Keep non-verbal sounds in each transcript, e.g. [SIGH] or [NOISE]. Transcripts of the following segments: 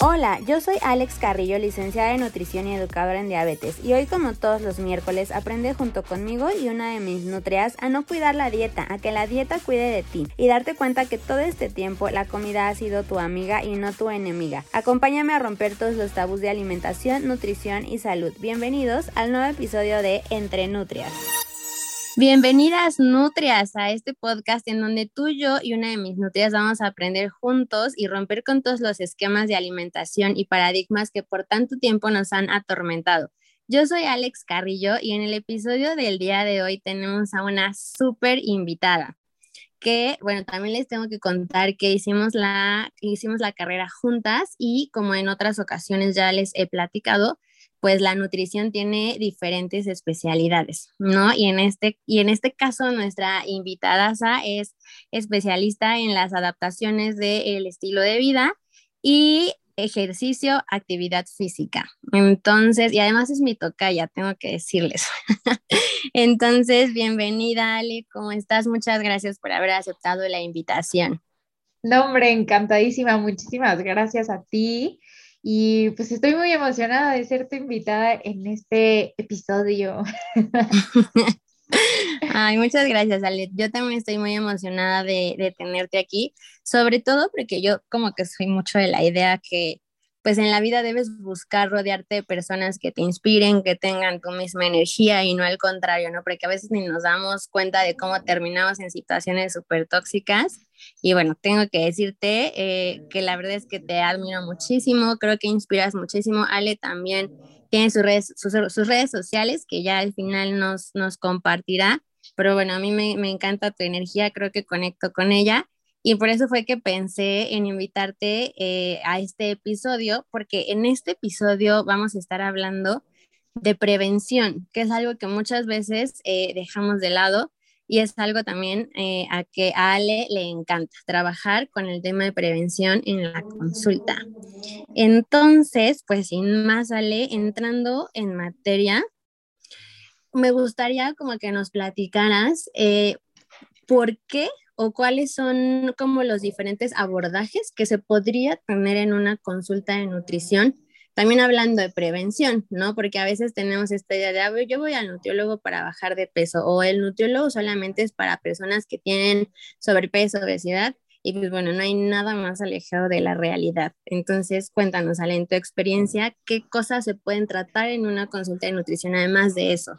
Hola, yo soy Alex Carrillo, licenciada en nutrición y educadora en diabetes, y hoy como todos los miércoles aprende junto conmigo y una de mis nutrias a no cuidar la dieta, a que la dieta cuide de ti y darte cuenta que todo este tiempo la comida ha sido tu amiga y no tu enemiga. Acompáñame a romper todos los tabús de alimentación, nutrición y salud. Bienvenidos al nuevo episodio de Entre Nutrias. Bienvenidas nutrias a este podcast en donde tú, yo y una de mis nutrias vamos a aprender juntos y romper con todos los esquemas de alimentación y paradigmas que por tanto tiempo nos han atormentado. Yo soy Alex Carrillo y en el episodio del día de hoy tenemos a una súper invitada que, bueno, también les tengo que contar que hicimos la, hicimos la carrera juntas y como en otras ocasiones ya les he platicado, pues la nutrición tiene diferentes especialidades, ¿no? Y en este, y en este caso nuestra invitada es especialista en las adaptaciones del estilo de vida y ejercicio, actividad física. Entonces, y además es mi tocaya, tengo que decirles. [LAUGHS] Entonces, bienvenida Ale, ¿cómo estás? Muchas gracias por haber aceptado la invitación. No, hombre, encantadísima, muchísimas gracias a ti. Y pues estoy muy emocionada de ser tu invitada en este episodio. [LAUGHS] Ay, muchas gracias, Ale. Yo también estoy muy emocionada de, de, tenerte aquí, sobre todo porque yo como que soy mucho de la idea que pues en la vida debes buscar rodearte de personas que te inspiren, que tengan tu misma energía y no al contrario, ¿no? Porque a veces ni nos damos cuenta de cómo terminamos en situaciones súper tóxicas. Y bueno, tengo que decirte eh, que la verdad es que te admiro muchísimo, creo que inspiras muchísimo. Ale también tiene sus redes, sus, redes sociales que ya al final nos, nos compartirá. Pero bueno, a mí me, me encanta tu energía, creo que conecto con ella. Y por eso fue que pensé en invitarte eh, a este episodio, porque en este episodio vamos a estar hablando de prevención, que es algo que muchas veces eh, dejamos de lado y es algo también eh, a que a Ale le encanta, trabajar con el tema de prevención en la consulta. Entonces, pues sin más, Ale, entrando en materia, me gustaría como que nos platicaras por qué o cuáles son como los diferentes abordajes que se podría tener en una consulta de nutrición. También hablando de prevención, ¿no? Porque a veces tenemos esta idea de, ah, yo voy al nutriólogo para bajar de peso o el nutriólogo solamente es para personas que tienen sobrepeso, obesidad. Y pues bueno, no hay nada más alejado de la realidad. Entonces, cuéntanos, Ale, en tu experiencia, ¿qué cosas se pueden tratar en una consulta de nutrición además de eso?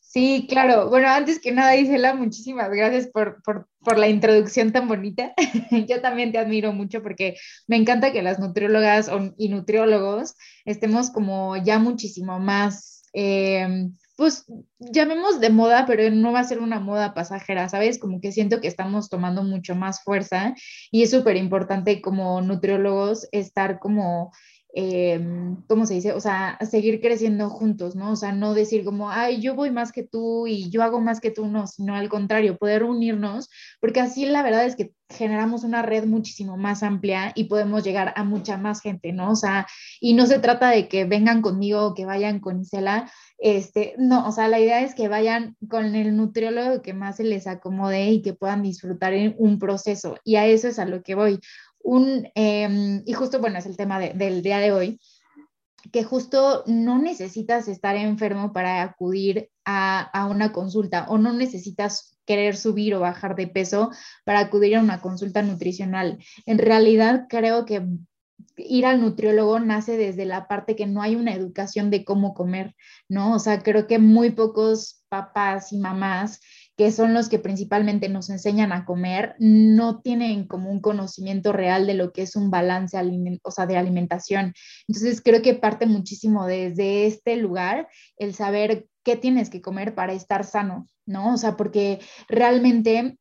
Sí, claro. Bueno, antes que nada, Isela, muchísimas gracias por, por, la introducción tan bonita. [LAUGHS] Yo también te admiro mucho porque me encanta que las nutriólogas y nutriólogos estemos como ya muchísimo más, eh, pues llamemos de moda, pero no va a ser una moda pasajera, ¿sabes? Como que siento que estamos tomando mucho más fuerza y es súper importante como nutriólogos estar como eh, ¿cómo se dice? O sea, seguir creciendo juntos, ¿no? O sea, no decir como, ay, yo voy más que tú y yo hago más que tú, no, sino al contrario, poder unirnos, porque así la verdad es que generamos una red muchísimo más amplia y podemos llegar a mucha más gente, ¿no? O sea, y no se trata de que vengan conmigo o que vayan con Isela, este, no, o sea, la idea es que vayan con el nutriólogo que más se les acomode y que puedan disfrutar en un proceso. Y a eso es a lo que voy un, em, y justo, bueno, es el tema del día de hoy, que justo no necesitas estar enfermo para acudir a, a, una consulta o no necesitas querer subir o bajar de peso para acudir a una consulta nutricional. En realidad creo que ir al nutriólogo nace desde la parte que no hay una educación de cómo comer, ¿no? O sea, creo que muy pocos papás y mamás que son los que principalmente nos enseñan a comer, no tienen como un conocimiento real de lo que es un balance o sea, de alimentación. Entonces creo que parte muchísimo desde este lugar el saber qué tienes que comer para estar sano, ¿no? O sea, porque realmente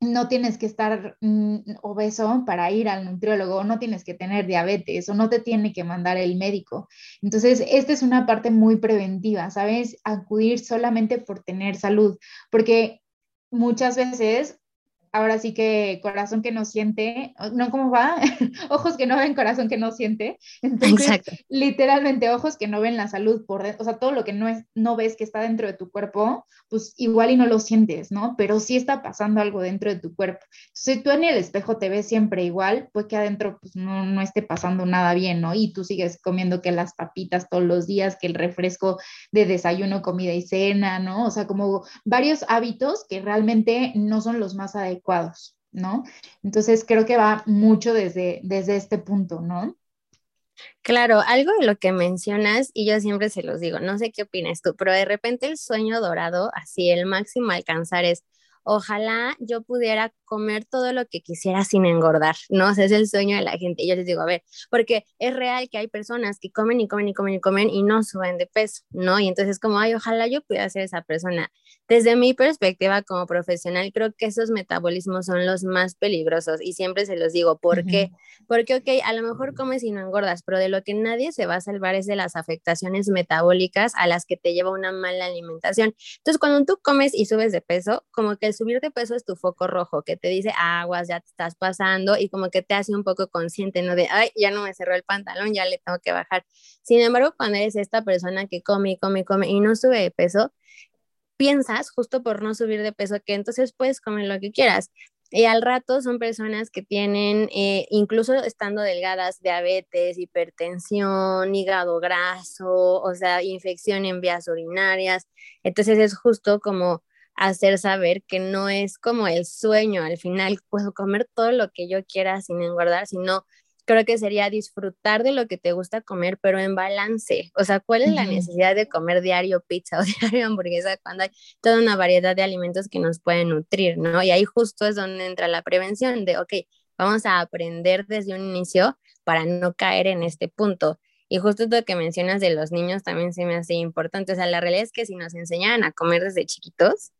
no tienes que estar mm, obeso para ir al nutriólogo, no tienes que tener diabetes o no te tiene que mandar el médico. Entonces, esta es una parte muy preventiva, ¿sabes? Acudir solamente por tener salud, porque muchas veces ahora sí que corazón que no siente, no, ¿cómo va? [LAUGHS] ojos que no ven, corazón que no siente. [LAUGHS] Entonces, literalmente ojos que no ven la salud por dentro, o sea, todo lo que no, es, no ves que está dentro de tu cuerpo, pues igual y no lo sientes, ¿no? Pero sí está pasando algo dentro de tu cuerpo. Entonces, si tú en el espejo te ves siempre igual, pues que adentro pues, no, no esté pasando nada bien, ¿no? Y tú sigues comiendo que las papitas todos los días, que el refresco de desayuno, comida y cena, ¿no? O sea, como varios hábitos que realmente no son los más adecuados, ¿no? Entonces creo que va mucho desde, desde este punto, ¿no? Claro, algo de lo que mencionas, y yo siempre se los digo, no sé qué opinas tú, pero de repente el sueño dorado, así el máximo alcanzar es, ojalá yo pudiera comer todo lo que quisiera sin engordar, ¿no? Es el sueño de la gente. Y yo les digo, a ver, porque es real que hay personas que comen y comen y comen y comen y no suben de peso, ¿no? Y entonces como, ay, ojalá yo pudiera ser esa persona. Desde mi perspectiva como profesional, creo que esos metabolismos son los más peligrosos y siempre se los digo, ¿por qué? Porque, ok, a lo mejor comes y no engordas, pero de lo que nadie se va a salvar es de las afectaciones metabólicas a las que te lleva una mala alimentación. Entonces, cuando tú comes y subes de peso, como que el subir de peso es tu foco rojo, que te dice aguas, ya te estás pasando y como que te hace un poco consciente, ¿no? De, ay, ya no me cerró el pantalón, ya le tengo que bajar. Sin embargo, cuando eres esta persona que come y come y come y no sube de peso, piensas justo por no subir de peso que entonces puedes comer lo que quieras. Y al rato son personas que tienen, eh, incluso estando delgadas, diabetes, hipertensión, hígado graso, o sea, infección en vías urinarias. Entonces es justo como hacer saber que no es como el sueño, al final puedo comer todo lo que yo quiera sin engordar, sino creo que sería disfrutar de lo que te gusta comer, pero en balance. O sea, ¿cuál es la necesidad de comer diario pizza o [LAUGHS] diario hamburguesa cuando hay toda una variedad de alimentos que nos pueden nutrir, ¿no? Y ahí justo es donde entra la prevención de, ok, vamos a aprender desde un inicio para no caer en este punto. Y justo lo que mencionas de los niños también se me hace importante. O sea, la realidad es que si nos enseñan a comer desde chiquitos,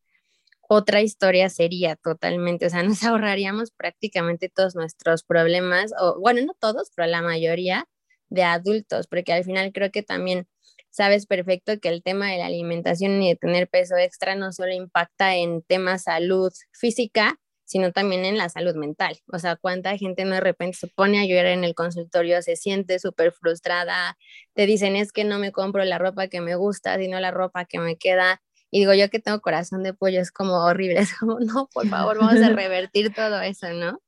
otra historia sería totalmente, o sea, nos [LAUGHS] ahorraríamos prácticamente todos nuestros problemas, o bueno, no todos, pero la mayoría de adultos, porque al final creo que también sabes perfecto que el tema de la alimentación y de tener peso extra no solo impacta en temas salud física, sino también en la salud mental. O sea, cuánta gente no de repente se pone a llorar en el consultorio, se siente súper frustrada, te dicen es que no me compro la ropa que me gusta, sino la ropa que me queda y digo, yo que tengo corazón de pollo es como horrible, [LAUGHS] es como, no, por favor, vamos a [LAUGHS] revertir todo eso, ¿no?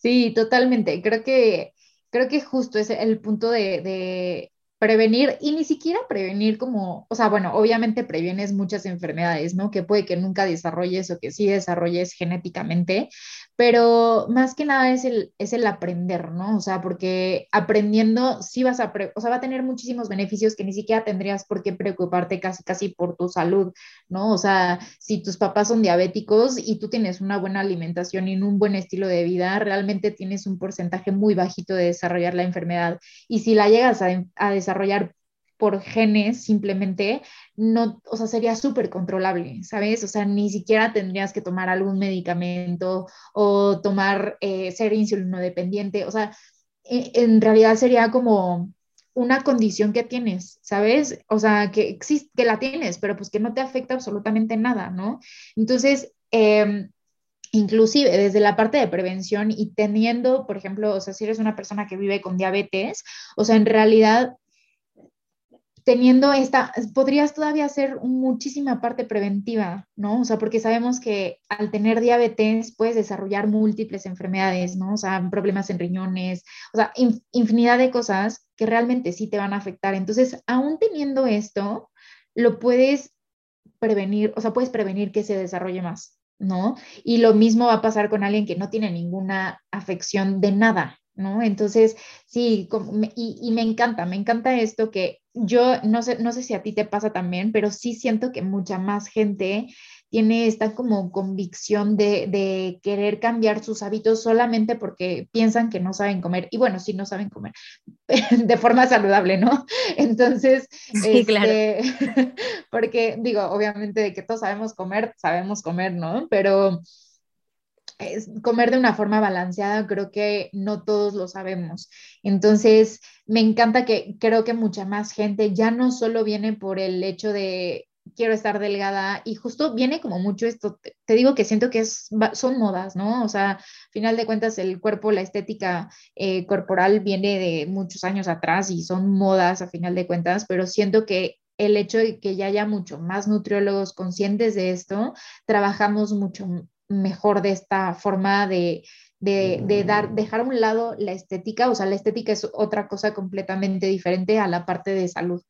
Sí, totalmente. Creo que, creo que justo es el punto de, prevenir y ni siquiera prevenir como, o sea, bueno, obviamente previenes muchas enfermedades, ¿no? Que puede que nunca desarrolles o que sí desarrolles genéticamente, pero más que nada es el, es el aprender, ¿no? O sea, porque aprendiendo sí vas a, o sea, va a tener muchísimos beneficios que ni siquiera tendrías por qué preocuparte casi, casi por tu salud, ¿no? O sea, si tus papás son diabéticos y tú tienes una buena alimentación y un buen estilo de vida, realmente tienes un porcentaje muy bajito de desarrollar la enfermedad. Y si la llegas a, a desarrollar por genes simplemente, no, o sea, sería súper controlable, ¿sabes? O sea, ni siquiera tendrías que tomar algún medicamento o tomar, eh, ser insulino dependiente, o sea, e, en realidad sería como una condición que tienes, ¿sabes? O sea, que existe, que la tienes, pero pues que no te afecta absolutamente nada, ¿no? Entonces, em, inclusive desde la parte de prevención y teniendo, por ejemplo, o sea, si eres una persona que vive con diabetes, o sea, en realidad teniendo esta, podrías todavía hacer muchísima parte preventiva, ¿no? O sea, porque sabemos que al tener diabetes puedes desarrollar múltiples enfermedades, ¿no? O sea, problemas en riñones, o sea, infinidad de cosas que realmente sí te van a afectar. Entonces, aún teniendo esto, lo puedes prevenir, o sea, puedes prevenir que se desarrolle más, ¿no? Y lo mismo va a pasar con alguien que no tiene ninguna afección de nada, ¿no? Entonces, sí, y, y, me encanta, me encanta esto que yo no sé, no sé si a ti te pasa también, pero sí siento que mucha más gente tiene esta como convicción de, de, querer cambiar sus hábitos solamente porque piensan que no saben comer. Y bueno, sí no saben comer [LAUGHS] de forma saludable, ¿no? [LAUGHS] Entonces, sí, claro. Este, [LAUGHS] porque digo, obviamente de que todos sabemos comer, sabemos comer, ¿no? Pero comer de una forma balanceada, creo que no todos lo sabemos. Entonces, me encanta que creo que mucha más gente ya no solo viene por el hecho de quiero estar delgada y justo viene como mucho esto, te, digo que siento que es, son modas, ¿no? O sea, final de cuentas el cuerpo, la estética eh, corporal viene de muchos años atrás y son modas a final de cuentas, pero siento que el hecho de que ya haya mucho más nutriólogos conscientes de esto, trabajamos mucho mejor de esta forma de, de, dar, dejar a un lado la estética, o sea, la estética es otra cosa completamente diferente a la parte de salud.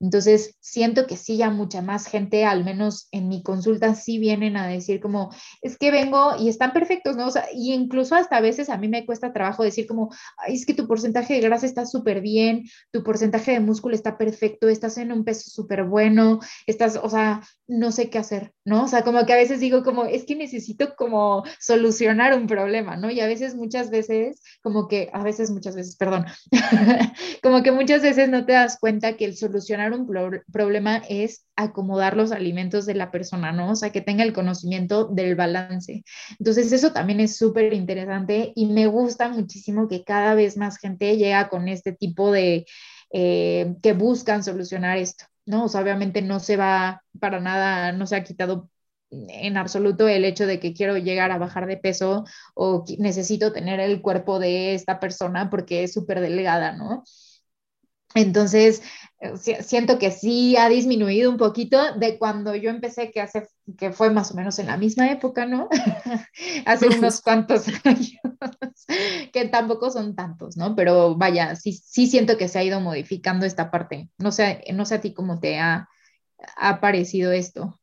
Entonces, siento que sí, ya mucha más gente, al menos en mi consulta, sí vienen a decir como, es que vengo y están perfectos, ¿no? O sea, y incluso hasta a veces a mí me cuesta trabajo decir como, es que tu porcentaje de grasa está súper bien, tu porcentaje de músculo está perfecto, estás en un peso súper bueno, estás, o sea, no sé qué hacer, ¿no? O sea, como que a veces digo como, es que necesito como solucionar un problema, ¿no? Y a veces, muchas veces, como que, a veces, muchas veces, perdón, [LAUGHS] como que muchas veces no te das cuenta que el solucionar un problema es acomodar los alimentos de la persona, ¿no? O sea, que tenga el conocimiento del balance. Entonces, eso también es súper interesante y me gusta muchísimo que cada vez más gente llega con este tipo de, eh, que buscan solucionar esto, ¿no? Obviamente no se va para nada, no se ha quitado en absoluto el hecho de que quiero llegar a bajar de peso o necesito tener el cuerpo de esta persona porque es súper delgada, ¿no? Entonces, eh, siento que sí ha disminuido un poquito de cuando yo empecé, que hace, que fue más o menos en la misma época, ¿no? [LAUGHS] hace [LAUGHS] unos cuantos [LAUGHS] años, que tampoco son tantos, ¿no? Pero vaya, sí, sí siento que se ha ido modificando esta parte. No sé, no sé a ti cómo te ha, ha parecido esto.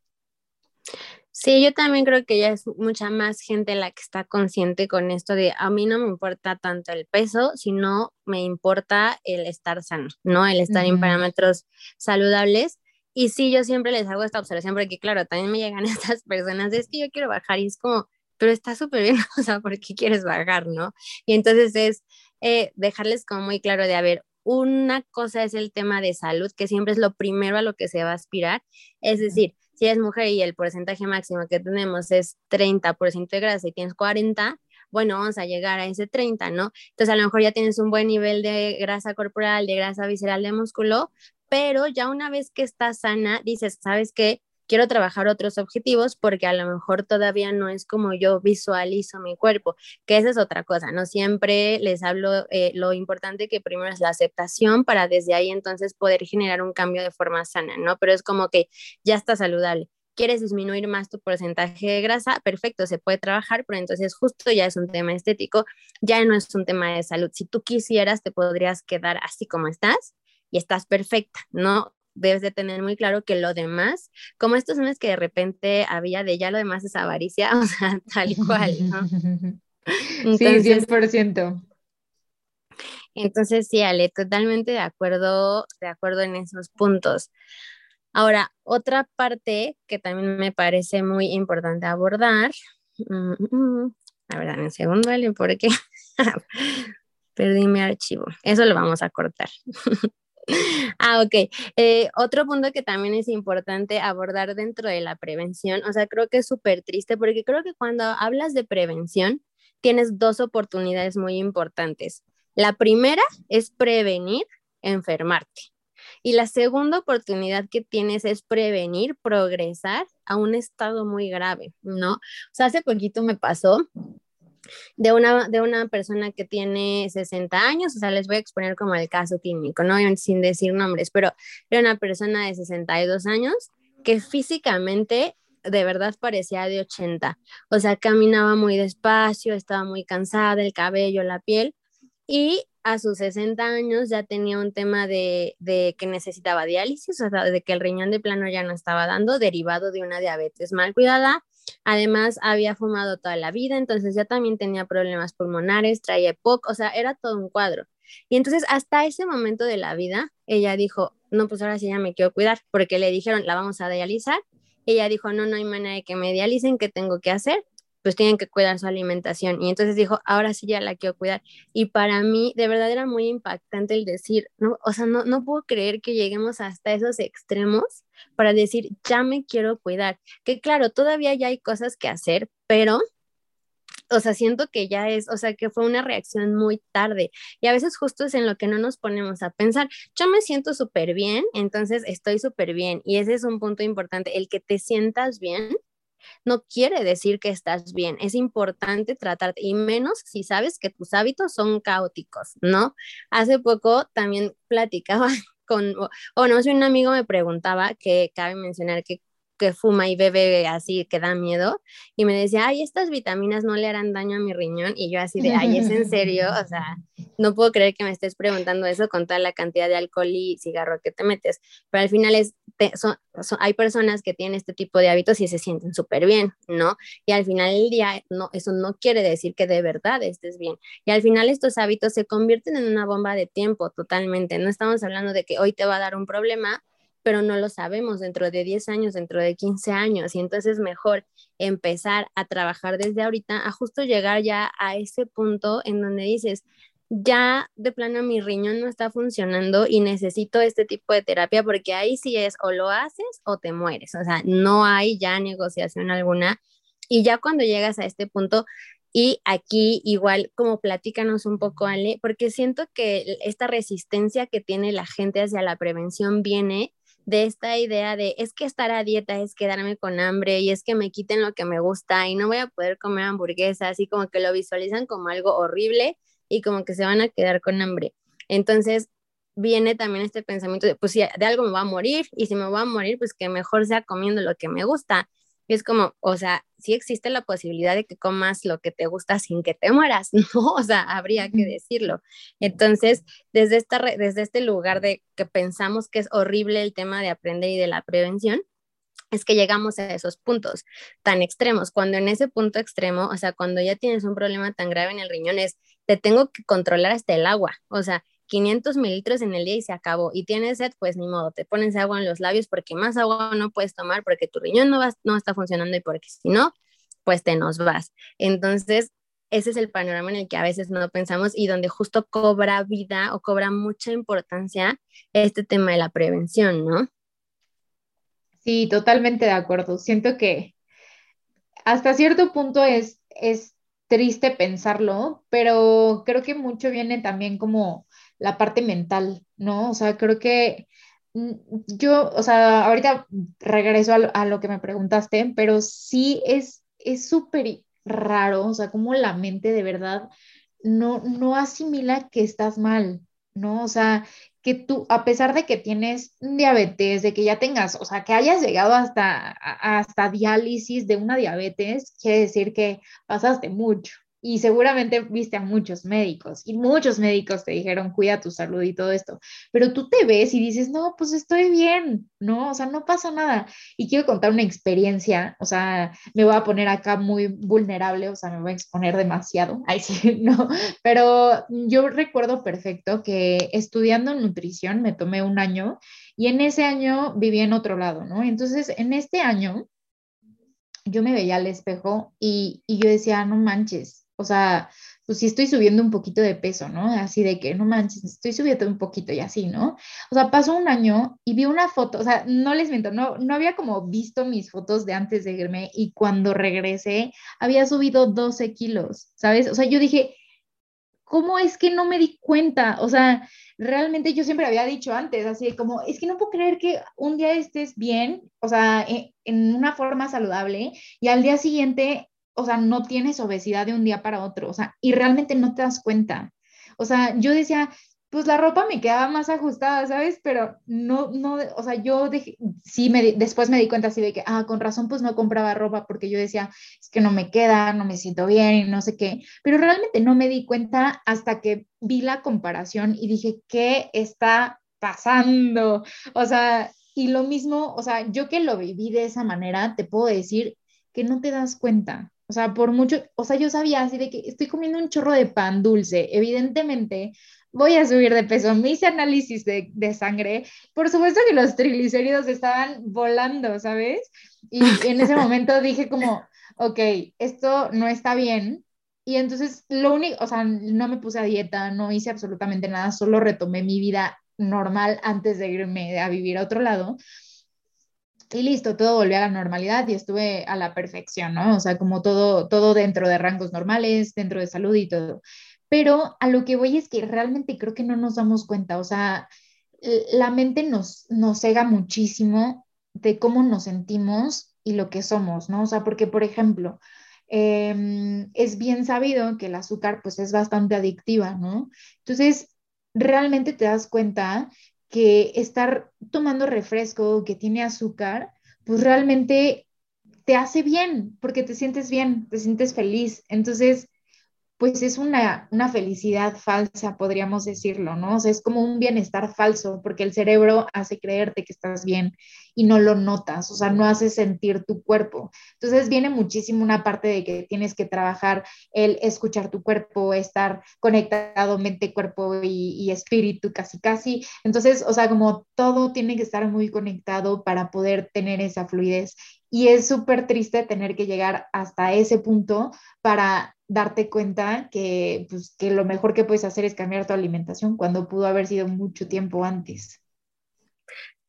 Sí, yo también creo que ya es mucha más gente la que está consciente con esto de a mí no me importa tanto el peso, sino me importa el estar sano, ¿no? El estar en parámetros saludables. Y sí, yo siempre les hago esta observación porque, claro, también me llegan [LAUGHS] estas personas, es que yo quiero bajar y es como, pero está súper bien, [LAUGHS] o sea, ¿por qué quieres bajar, no? Y entonces es eh, dejarles como muy claro de, a ver, una cosa es el tema de salud, que siempre es lo primero a lo que se va a aspirar, es decir, si eres mujer y el porcentaje máximo que tenemos es 30% de grasa y tienes 40, bueno, vamos a llegar a ese 30, ¿no? Entonces a lo mejor ya tienes un buen nivel de grasa corporal, de grasa visceral, de músculo, pero ya una vez que estás sana, dices, ¿sabes qué? Quiero trabajar otros objetivos porque a lo mejor todavía no es como yo visualizo mi cuerpo, que esa es otra cosa, ¿no? Siempre les hablo eh, lo importante que primero es la aceptación para desde ahí entonces poder generar un cambio de forma sana, ¿no? Pero es como que ya está saludable. ¿Quieres disminuir más tu porcentaje de grasa? Perfecto, se puede trabajar, pero entonces justo ya es un tema estético, ya no es un tema de salud. Si tú quisieras, te podrías quedar así como estás y estás perfecta, ¿no? Debes de tener muy claro que lo demás, como estos memes que de repente había de ya lo demás es avaricia, [LAUGHS] o sea, tal cual, ¿no? [LAUGHS] sí, 100%. Entonces, sí, Ale, totalmente de acuerdo, de acuerdo en esos puntos. Ahora, otra parte que también me parece muy importante abordar, mm, mm, mm, a ver, un segundo, ¿vale? Porque [LAUGHS] perdí mi archivo. Eso lo vamos a cortar. Ah, ok. Eh, otro punto que también es importante abordar dentro de la prevención, o sea, creo que es súper triste porque creo que cuando hablas de prevención, tienes dos oportunidades muy importantes. La primera es prevenir enfermarte. Y la segunda oportunidad que tienes es prevenir, progresar a un estado muy grave, ¿no? O sea, hace poquito me pasó de una, de una persona que tiene 60 años, o sea, les voy a exponer como el caso clínico, ¿no? Sin decir nombres, pero era una persona de 62 años que físicamente de verdad parecía de 80, o sea, caminaba muy despacio, estaba muy cansada, el cabello, la piel, y a sus 60 años ya tenía un tema de, de, que necesitaba diálisis, o sea, de que el riñón de plano ya no estaba dando, derivado de una diabetes mal cuidada, Además, había fumado toda la vida, entonces ya también tenía problemas pulmonares, traía EPOC, o sea, era todo un cuadro. Y entonces, hasta ese momento de la vida, ella dijo, no, pues ahora sí ya me quiero cuidar, porque le dijeron, la vamos a dializar. Ella dijo, no, no hay manera de que me dialicen, ¿qué tengo que hacer? Pues tienen que cuidar su alimentación. Y entonces dijo, ahora sí ya la quiero cuidar. Y para mí, de verdad era muy impactante el decir, no, o sea, no, no puedo creer que lleguemos hasta esos extremos para decir, ya me quiero cuidar. Que claro, todavía ya hay cosas que hacer, pero o sea, siento que ya es, o sea, que fue una reacción muy tarde y a veces justo es en lo que no nos ponemos a pensar. Yo me siento súper bien, entonces estoy súper bien y ese es un punto importante, el que te sientas bien no quiere decir que estás bien. Es importante tratarte, y menos si sabes que tus hábitos son caóticos, ¿no? Hace poco también platicaba [LAUGHS] con, o no sé, un amigo me preguntaba que cabe mencionar que que fuma y bebe así que da miedo y me decía, ay, estas vitaminas no le harán daño a mi riñón y yo así de, ay, es en serio, o sea, no puedo creer que me estés preguntando eso con toda la cantidad de alcohol y cigarro que te metes, pero al final es, hay personas que tienen este tipo de hábitos y se sienten súper bien, ¿no? Y al final del día, no, eso no quiere decir que de verdad estés bien. Y al final estos hábitos se convierten en una bomba de tiempo totalmente, no estamos hablando de que hoy te va a dar un problema, pero no lo sabemos dentro de 10 años, dentro de 15 años. Y entonces es mejor empezar a trabajar desde ahorita, a justo llegar ya a ese punto en donde dices, ya de plano mi riñón no está funcionando y necesito este tipo de terapia porque ahí sí es o lo haces o te mueres. O sea, no hay ya negociación alguna. Y ya cuando llegas a este punto, y aquí igual como platícanos un poco, Ale, porque siento que esta resistencia que tiene la gente hacia la prevención viene de esta idea de es que estar a dieta es quedarme con hambre y es que me quiten lo que me gusta y no voy a poder comer hamburguesas y como que lo visualizan como algo horrible y como que se van a quedar con hambre. Entonces viene también este pensamiento de pues si de algo me va a morir y si me va a morir pues que mejor sea comiendo lo que me gusta es como, o sea, sí existe la posibilidad de que comas lo que te gusta sin que te mueras, [LAUGHS] ¿no? O sea, habría que decirlo. Entonces, desde, esta, desde este lugar de que pensamos que es horrible el tema de aprender y de la prevención, es que llegamos a esos puntos tan extremos. Cuando en ese punto extremo, o sea, cuando ya tienes un problema tan grave en el riñón, es, te tengo que controlar hasta el agua. O sea, 500 mililitros en el día y se acabó. Y tienes sed, pues ni modo, te pones agua en los labios porque más agua no puedes tomar porque tu riñón no, va, no está funcionando y porque si no, pues te nos vas. Entonces, ese es el panorama en el que a veces no pensamos y donde justo cobra vida o cobra mucha importancia este tema de la prevención, ¿no? Sí, totalmente de acuerdo. Siento que hasta cierto punto es, es triste pensarlo, pero creo que mucho viene también como la parte mental, ¿no? O sea, creo que mm, yo, o sea, ahorita regreso a lo, que me preguntaste, pero sí es súper raro, o sea, como la mente de verdad no, no asimila que estás mal, ¿no? O sea, que tú, a pesar de que tienes diabetes, de que ya tengas, o sea, que hayas llegado hasta, hasta diálisis de una diabetes, quiere decir que pasaste mucho, y seguramente viste a muchos médicos y muchos médicos te dijeron, cuida tu salud y todo esto, pero tú te ves y dices, no, pues estoy bien, ¿no? O sea, no pasa nada. Y quiero contar una experiencia, o sea, me voy a poner acá muy vulnerable, o sea, me voy a exponer demasiado, [LAUGHS] ahí sí, no, pero yo recuerdo perfecto que estudiando nutrición me tomé un año y en ese año viví en otro lado, ¿no? Entonces, en este año yo me veía al espejo y, y yo decía, no manches, o sea, pues sí estoy subiendo un poquito de peso, ¿no? Así de que, no manches, estoy subiendo un poquito y así, ¿no? O sea, pasó un año y vi una foto, o sea, no les miento, no, no había como visto mis fotos de antes de irme y cuando regresé había subido 12 kilos, ¿sabes? O sea, yo dije, ¿cómo es que no me di cuenta? O sea, realmente yo siempre había dicho antes, así como, es que no puedo creer que un día estés bien, o sea, en, en una forma saludable y al día siguiente o sea, no tienes obesidad de un día para otro, o sea, y realmente no te das cuenta. O sea, yo decía, pues la ropa me quedaba más ajustada, ¿sabes? Pero no, no, o sea, yo sí, me, después me di cuenta así de que, ah, con razón, pues no compraba ropa porque yo decía, es que no me queda, no me siento bien y no sé qué, pero realmente no me di cuenta hasta que vi la comparación y dije, ¿qué está pasando? O sea, y lo mismo, o sea, yo que lo viví de esa manera, te puedo decir que no te das cuenta. O sea, por mucho, o sea, yo sabía así de que estoy comiendo un chorro de pan dulce. Evidentemente, voy a subir de peso. Me hice análisis de, de sangre. Por supuesto que los triglicéridos estaban volando, ¿sabes? Y [LAUGHS] en ese momento dije como, ok, esto no está bien. Y entonces, lo único, o sea, no me puse a dieta, no hice absolutamente nada, solo retomé mi vida normal antes de irme a vivir a otro lado. Y listo, todo volvió a la normalidad y estuve a la perfección, ¿no? O sea, como todo, todo dentro de rangos normales, dentro de salud y todo. Pero a lo que voy es que realmente creo que no nos damos cuenta, o sea, la mente nos, nos cega muchísimo de cómo nos sentimos y lo que somos, ¿no? O sea, porque, por ejemplo, em, es bien sabido que el azúcar pues es bastante adictiva, ¿no? Entonces, realmente te das cuenta que estar tomando refresco que tiene azúcar, pues realmente te hace bien, porque te sientes bien, te sientes feliz. Entonces, pues es una, una felicidad falsa, podríamos decirlo, ¿no? O sea, es como un bienestar falso, porque el cerebro hace creerte que estás bien y no lo notas, o sea, no hace sentir tu cuerpo. Entonces viene muchísimo una parte de que tienes que trabajar el escuchar tu cuerpo, estar conectado mente, cuerpo y, y espíritu casi, casi. Entonces, o sea, como todo tiene que estar muy conectado para poder tener esa fluidez. Y es súper triste tener que llegar hasta ese punto para darte cuenta que, pues, que lo mejor que puedes hacer es cambiar tu alimentación cuando pudo haber sido mucho tiempo antes.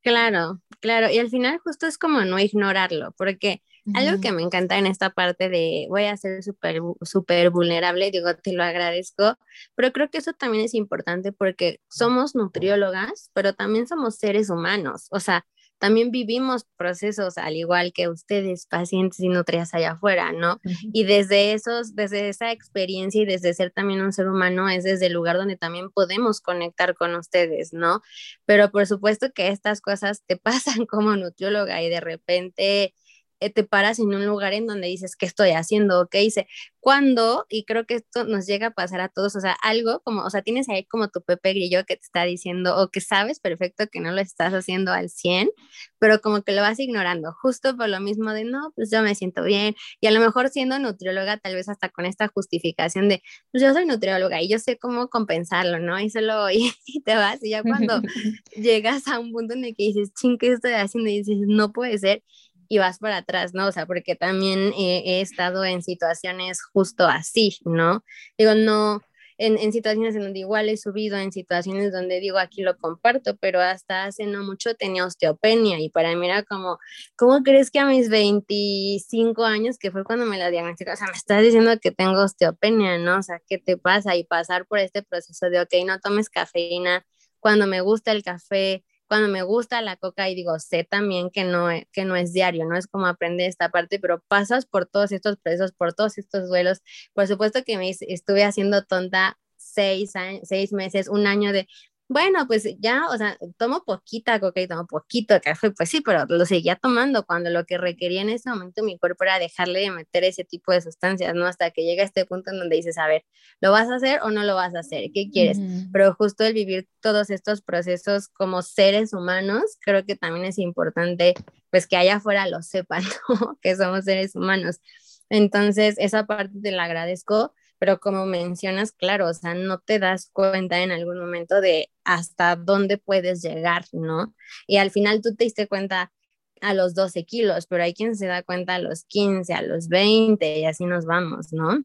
Claro, claro. Y al final justo es como no ignorarlo, porque algo que me encanta en esta parte de voy a ser súper super vulnerable, digo, te lo agradezco, pero creo que eso también es importante porque somos nutriólogas, pero también somos seres humanos. O sea, también vivimos procesos al igual que ustedes, pacientes y nutrias allá afuera, ¿no? Y desde esos, desde esa experiencia y desde ser también un ser humano es desde el lugar donde también podemos conectar con ustedes, ¿no? Pero por supuesto que estas cosas te [LAUGHS] pasan como nutrióloga y de repente te paras en un lugar en donde dices, ¿qué estoy haciendo? ¿Qué hice? ¿Cuándo? Y creo que esto nos llega a pasar a todos, o sea, algo como, o sea, tienes ahí como tu Pepe Grillo que te está diciendo, o que sabes perfecto que no lo estás haciendo al 100, pero como que lo vas ignorando, justo por lo mismo de, no, pues yo me siento bien, y a lo mejor siendo nutrióloga, tal vez hasta con esta justificación de, pues yo soy nutrióloga y yo sé cómo compensarlo, ¿no? Y solo, y, [LAUGHS] y te vas, y ya cuando [LAUGHS] llegas a un punto en el que dices, ching, ¿qué estoy haciendo? Y dices, no puede ser, y vas para atrás, ¿no? O sea, porque también he estado en situaciones justo así, ¿no? Digo, no, en, en, situaciones en donde igual he subido, en situaciones donde digo, aquí lo comparto, pero hasta hace no mucho tenía osteopenia y para mí era como, ¿cómo crees que a mis 25 años, que fue cuando me la diagnosticaron, o sea, me estás diciendo que tengo osteopenia, ¿no? O sea, ¿qué te pasa? Y pasar por este proceso de, ok, no tomes cafeína, cuando me gusta el café, cuando me gusta la coca y digo, sé también que no, e, que no es diario, no es como aprender esta parte, pero pasas por todos estos procesos, por todos estos duelos. Por supuesto que me estuve haciendo tonta seis, seis meses, un año de, bueno, pues ya, o sea, tomo poquita coca y tomo poquito café, pues sí, pero lo seguía tomando cuando lo que requería en ese momento mi cuerpo era dejarle de meter ese tipo de sustancias, ¿no? Hasta que llega este punto en donde dices, a ver, ¿lo vas a hacer o no lo vas a hacer? ¿Qué quieres? Pero justo el vivir todos estos procesos como seres humanos, creo que también es importante, pues que allá afuera lo sepan, [LAUGHS] ¿no? Que somos seres humanos. Entonces, esa parte te la agradezco pero como mencionas, claro, o sea, no te das cuenta en algún momento de hasta dónde puedes llegar, ¿no? Y al final tú te diste cuenta a los 12 kilos, pero hay quien se da cuenta a los 15, a los 20 y así nos vamos, ¿no?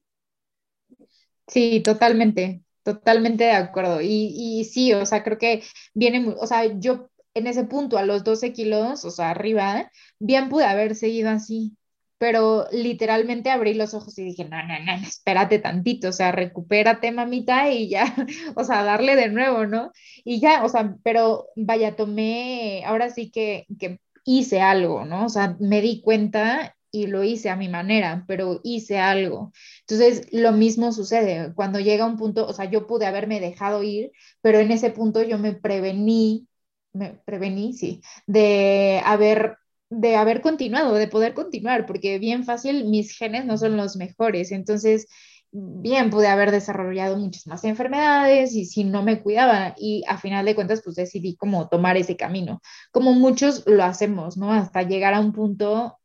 Sí, totalmente, totalmente de acuerdo. Y, y sí, o sea, creo que viene, o sea, yo en ese punto, a los 12 kilos, o sea, arriba, bien pude haber seguido así, pero literalmente abrí los ojos y dije, no, no, no, espérate tantito, o sea, recupérate, mamita, y ya, [LAUGHS] o sea, darle de nuevo, ¿no? Y ya, o sea, pero vaya, tomé, ahora sí que, que hice algo, ¿no? O sea, me di cuenta y lo hice a mi manera, pero hice algo. Entonces, lo mismo sucede cuando llega un punto, o sea, yo pude haberme dejado ir, pero en ese punto yo me prevení, me prevení, sí, de haber de haber continuado, de poder continuar, porque bien fácil mis genes no son los mejores, entonces bien pude haber desarrollado muchas más enfermedades y si no me cuidaba y a final de cuentas pues decidí como tomar ese camino, como muchos lo hacemos, ¿no? Hasta llegar a un punto,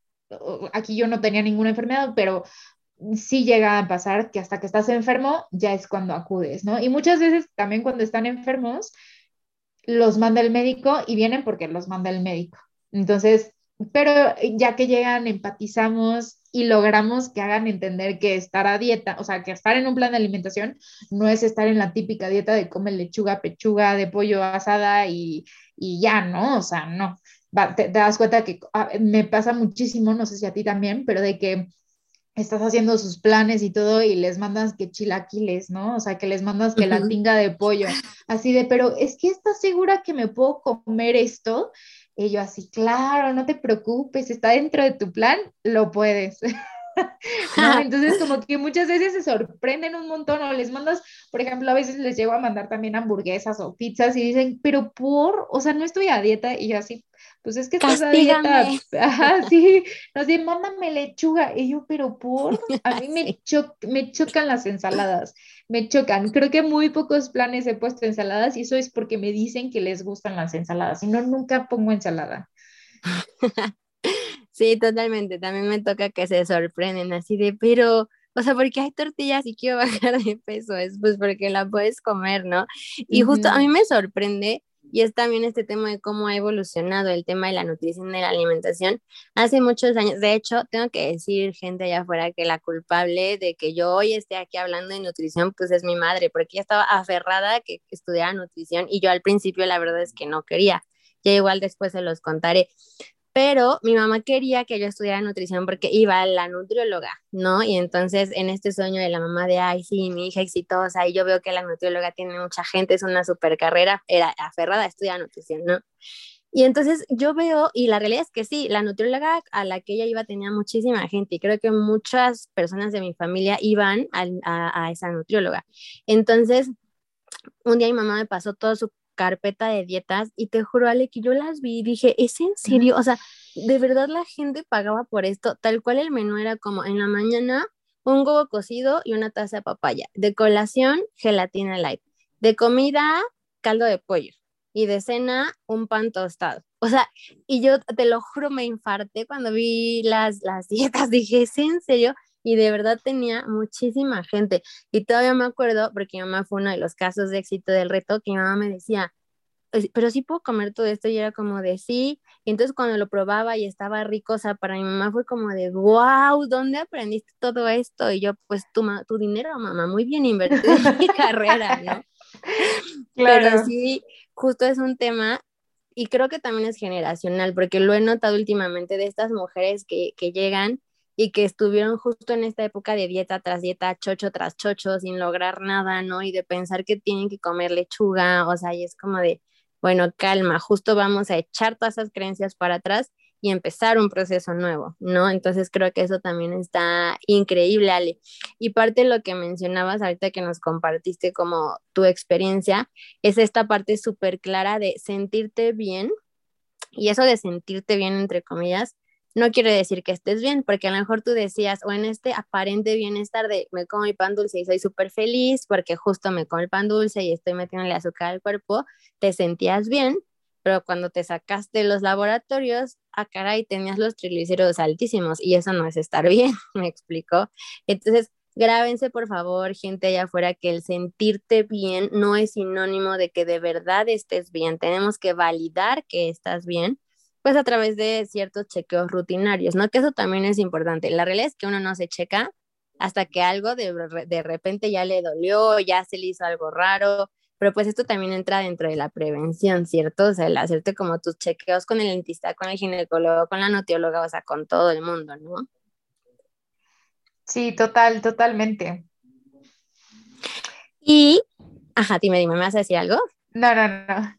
aquí yo no tenía ninguna enfermedad, pero sí llega a pasar que hasta que estás enfermo ya es cuando acudes, ¿no? Y muchas veces también cuando están enfermos los manda el médico y vienen porque los manda el médico. Entonces, pero ya que llegan, empatizamos y logramos que hagan entender que estar a dieta, o sea, que estar en un plan de alimentación no es estar en la típica dieta de comer lechuga, pechuga, de pollo asada y, y ya, ¿no? O sea, no. te, das cuenta que ah, me pasa muchísimo, no sé si a ti también, pero de que estás haciendo sus planes y todo y les mandas que chilaquiles, ¿no? O sea, que les mandas que la tinga de pollo, así de, pero es que estás segura que me puedo comer esto? Y yo así, claro, no te preocupes, está dentro de tu plan, lo puedes. [LAUGHS] [LAUGHS] Entonces, como que muchas veces se sorprenden un montón o les mandas, por ejemplo, a veces les llego a mandar también hamburguesas o pizzas y dicen, pero por, o sea, no estoy a dieta y yo así, pues es que estás a dieta. Ajá, [LAUGHS] sí, no sé, mándame lechuga. Y yo, pero por, a mí [LAUGHS] me, me chocan las ensaladas, me chocan. Creo que muy pocos planes he puesto ensaladas y eso es porque me dicen que les gustan las ensaladas, y no, nunca pongo ensalada. [LAUGHS] Sí, totalmente. También me toca que se sorprenden así de, pero, o sea, porque hay tortillas y quiero bajar de peso, es pues porque la puedes comer, ¿no? Y justo a mí me sorprende y es también este tema de cómo ha evolucionado el tema de la nutrición y la alimentación. Hace muchos años, de hecho, tengo que decir, gente allá afuera, que la culpable de que yo hoy esté aquí hablando de nutrición, pues es mi madre, porque ella estaba aferrada a que estudiara nutrición y yo al principio la verdad es que no quería. Ya igual después se los contaré pero mi mamá quería que yo estudiara nutrición porque iba a la nutrióloga, ¿no? Y entonces en este sueño de la mamá de, ay, sí, mi hija exitosa, y yo veo que la nutrióloga tiene mucha gente, es una super carrera, era aferrada a estudiar nutrición, ¿no? Y entonces yo veo, y la realidad es que sí, la nutrióloga a la que ella iba tenía muchísima gente y creo que muchas personas de mi familia iban a, a, a esa nutrióloga. Entonces, un día mi mamá me pasó todo su carpeta de dietas y te juro, Ale, que yo las vi y dije, ¿es en serio? O sea, de verdad la gente pagaba por esto, tal cual el menú era como en la mañana un huevo cocido y una taza de papaya, de colación gelatina light, de comida caldo de pollo y de cena un pan tostado. O sea, y yo te lo juro, me infarté cuando vi las, las dietas, [LAUGHS] dije, ¿es en serio? Y de verdad tenía muchísima gente. Y todavía me acuerdo, porque mi mamá fue uno de los casos de éxito del reto, que mi mamá me decía, pero sí puedo comer todo esto y era como de sí. Y entonces cuando lo probaba y estaba rico, o sea, para mi mamá fue como de, wow, ¿dónde aprendiste todo esto? Y yo, pues tu, tu dinero, mamá, muy bien invertido en mi [LAUGHS] carrera, ¿no? Claro. Pero sí, justo es un tema y creo que también es generacional, porque lo he notado últimamente de estas mujeres que, que llegan y que estuvieron justo en esta época de dieta tras dieta, chocho tras chocho, sin lograr nada, ¿no? Y de pensar que tienen que comer lechuga, o sea, y es como de, bueno, calma, justo vamos a echar todas esas creencias para atrás y empezar un proceso nuevo, ¿no? Entonces creo que eso también está increíble, Ale. Y parte de lo que mencionabas ahorita que nos compartiste como tu experiencia, es esta parte súper clara de sentirte bien. Y eso de sentirte bien, entre comillas, no quiere decir que estés bien, porque a lo mejor tú decías, o en este aparente bienestar de me como mi pan dulce y soy súper feliz porque justo me como el pan dulce y estoy metiéndole azúcar al cuerpo, te sentías bien, pero cuando te sacaste los laboratorios, a ah, caray, tenías los triglicéridos altísimos y eso no es estar bien, [LAUGHS] me explicó. Entonces, grábense por favor, gente allá afuera, que el sentirte bien no es sinónimo de que de verdad estés bien. Tenemos que validar que estás bien pues a través de ciertos chequeos rutinarios, ¿no? Que eso también es importante. La realidad es que uno no se checa hasta que algo de, de repente ya le dolió, ya se le hizo algo raro, pero pues esto también entra dentro de la prevención, ¿cierto? O sea, el hacerte como tus chequeos con el dentista, con el ginecólogo, con la nutrióloga, o sea, con todo el mundo, ¿no? Sí, total, totalmente. Y, ajá, dime, dime, ¿me vas a decir algo? No, no, no.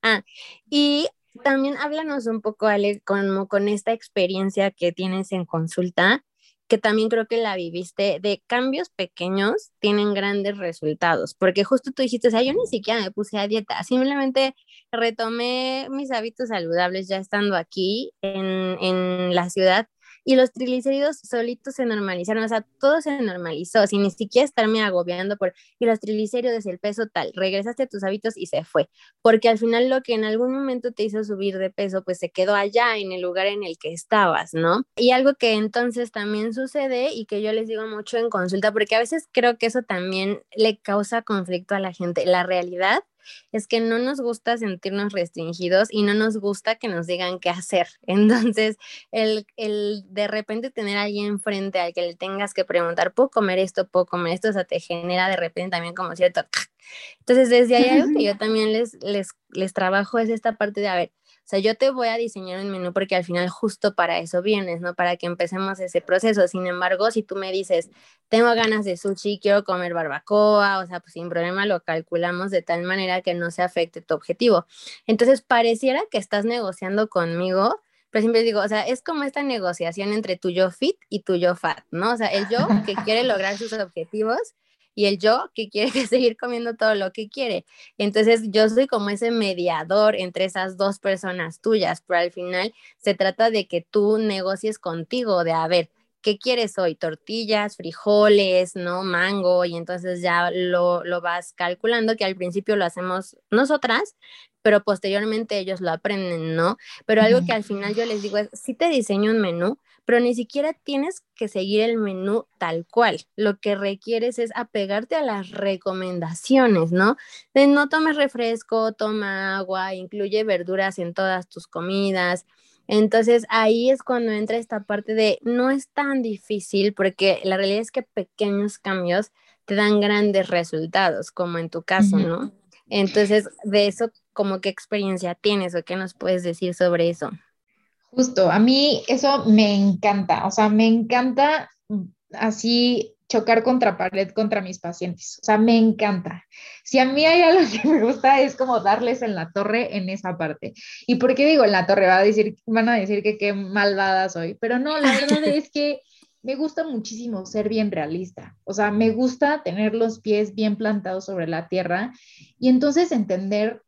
Ah, y también háblanos un poco, Ale, con esta experiencia que tienes en consulta, que también creo que la viviste, de cambios pequeños tienen grandes resultados, porque justo tú dijiste, o sea, yo ni siquiera me puse a dieta, simplemente retomé mis hábitos saludables ya estando aquí en, en la ciudad y los triglicéridos solitos se normalizaron, o sea, todo se normalizó, sin ni siquiera estarme agobiando por, y los triglicéridos, el peso tal, regresaste a tus hábitos y se fue, porque al final lo que en algún momento te hizo subir de peso, pues se quedó allá en el lugar en el que estabas, ¿no? Y algo que entonces también sucede y que yo les digo mucho en consulta, porque a veces creo que eso también le causa conflicto a la gente, la realidad es que no nos gusta sentirnos restringidos y no nos gusta que nos digan qué hacer. [LAUGHS] Entonces, el, el de repente tener a alguien enfrente al que le tengas que preguntar, ¿puedo comer esto? ¿Puedo comer esto? O sea, te genera de repente también como cierto... [LAUGHS] Entonces, desde ahí algo que yo [LAUGHS] también les, les, les trabajo es esta parte de, a ver, sea, yo te voy a diseñar un menú porque al final justo para eso vienes, ¿no? Para que empecemos ese proceso. Sin embargo, si tú me dices, tengo ganas de sushi, quiero comer barbacoa, o sea, pues sin problema lo calculamos de tal manera que no se afecte tu objetivo. Entonces, pareciera que estás negociando conmigo, pero siempre digo, o sea, es como esta negociación entre tu yo fit y tu yo fat, ¿no? O sea, el yo que quiere lograr sus objetivos y el yo que quiere [LAUGHS] seguir comiendo todo lo que quiere. Entonces yo soy como ese mediador entre esas dos personas tuyas, pero al final se trata de que tú negocies contigo, de a ver, ¿qué quieres hoy? Tortillas, frijoles, ¿no? Mango, y entonces ya lo, lo vas calculando, que al principio lo hacemos nosotras, pero posteriormente ellos lo aprenden, ¿no? Pero algo que al final yo les digo es, si te diseño un menú, pero ni siquiera tienes que seguir el menú tal cual. Lo que requieres es apegarte a las recomendaciones, ¿no? De no tomes refresco, toma agua, incluye verduras en todas tus comidas. Entonces ahí es cuando entra esta parte de no es tan difícil porque la realidad es que pequeños cambios te dan grandes resultados, como en tu caso, ¿no? Entonces, de eso, ¿cómo qué experiencia tienes o qué nos puedes decir sobre eso? Justo, a mí eso me encanta, o sea, me encanta mm, así chocar contra pared contra mis pacientes, o sea, me encanta. Si a mí hay algo que me gusta es como darles en la torre en esa parte. ¿Y por qué digo en la torre? Va a decir, van a decir que qué malvada soy, pero no, la [LAUGHS] verdad es que me gusta muchísimo ser bien realista, o sea, me gusta tener los pies bien plantados sobre la tierra y entonces entender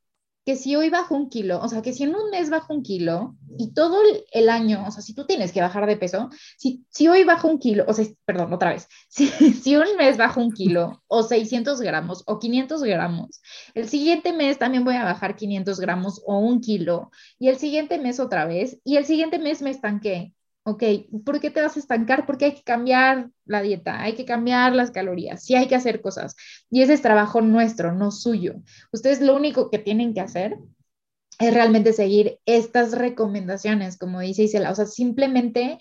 que si hoy bajo un kilo, o sea, que si en un mes bajo un kilo y todo el, año, o sea, si tú tienes que bajar de peso, si, si hoy bajo un kilo, o sea, perdón, otra vez, [LAUGHS] si, si un mes bajo un kilo o 600 gramos o 500 gramos, el siguiente mes también voy a bajar 500 gramos o un kilo y el siguiente mes otra vez y el siguiente mes me estanqué Ok, ¿por qué te vas a estancar? Porque hay que cambiar la dieta, hay que cambiar las calorías, sí hay que hacer cosas. Y ese es trabajo nuestro, no suyo. Ustedes lo único que tienen que hacer es realmente seguir estas recomendaciones, como dice Isela. O sea, simplemente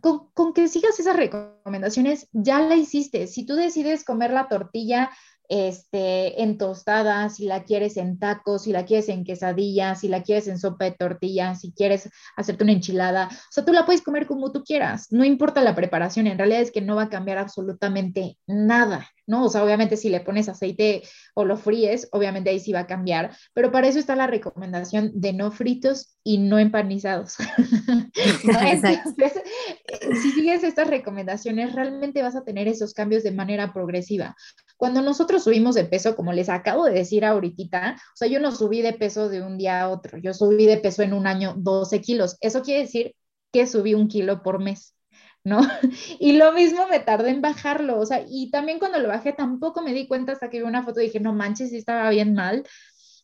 con, con, que sigas esas recomendaciones, ya la hiciste. Si tú decides comer la tortilla este, en tostada, si la quieres en tacos, si la quieres en quesadilla, si la quieres en sopa de tortilla, si quieres hacerte una enchilada. O sea, tú la puedes comer como tú quieras, no importa la preparación, en realidad es que no va a cambiar absolutamente nada. ¿no? O sea, obviamente si le pones aceite o lo fríes, obviamente ahí sí va a cambiar, pero para eso está la recomendación de no fritos y no empanizados. [LAUGHS] Entonces, si sigues estas recomendaciones, realmente vas a tener esos cambios de manera progresiva. Cuando nosotros subimos de peso, como les acabo de decir ahorita, o sea, yo no subí de peso de un día a otro, yo subí de peso en un año 12 kilos. Eso quiere decir que subí un kilo por mes. ¿no? [LAUGHS] Y lo mismo me tardé en bajarlo, o sea, y también cuando lo bajé tampoco me di cuenta hasta que vi una foto y dije, no manches, sí estaba bien mal,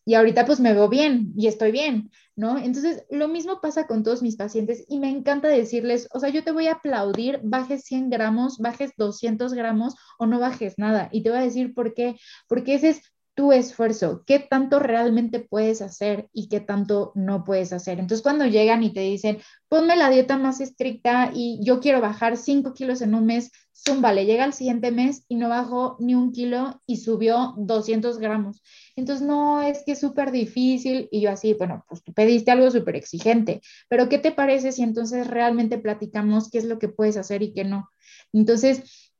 y ahorita pues me veo bien y estoy bien, ¿no? Entonces, lo mismo pasa con todos mis pacientes y me encanta decirles, o sea, yo te voy a aplaudir, bajes 100 gramos, bajes 200 gramos o no bajes nada. Y te voy a decir por qué, porque ese es tu esfuerzo, qué tanto realmente puedes hacer y qué tanto no puedes hacer. Entonces, cuando llegan y te dicen, ponme la dieta más estricta y yo quiero bajar 5 kilos en un mes, vale, llega el siguiente mes y no bajó ni un kilo y subió 200 gramos. Entonces, no, es que es súper difícil. Y yo así, bueno, pues tú pediste algo súper exigente, pero ¿qué te parece si entonces realmente platicamos qué es lo que puedes hacer y qué no? Entonces,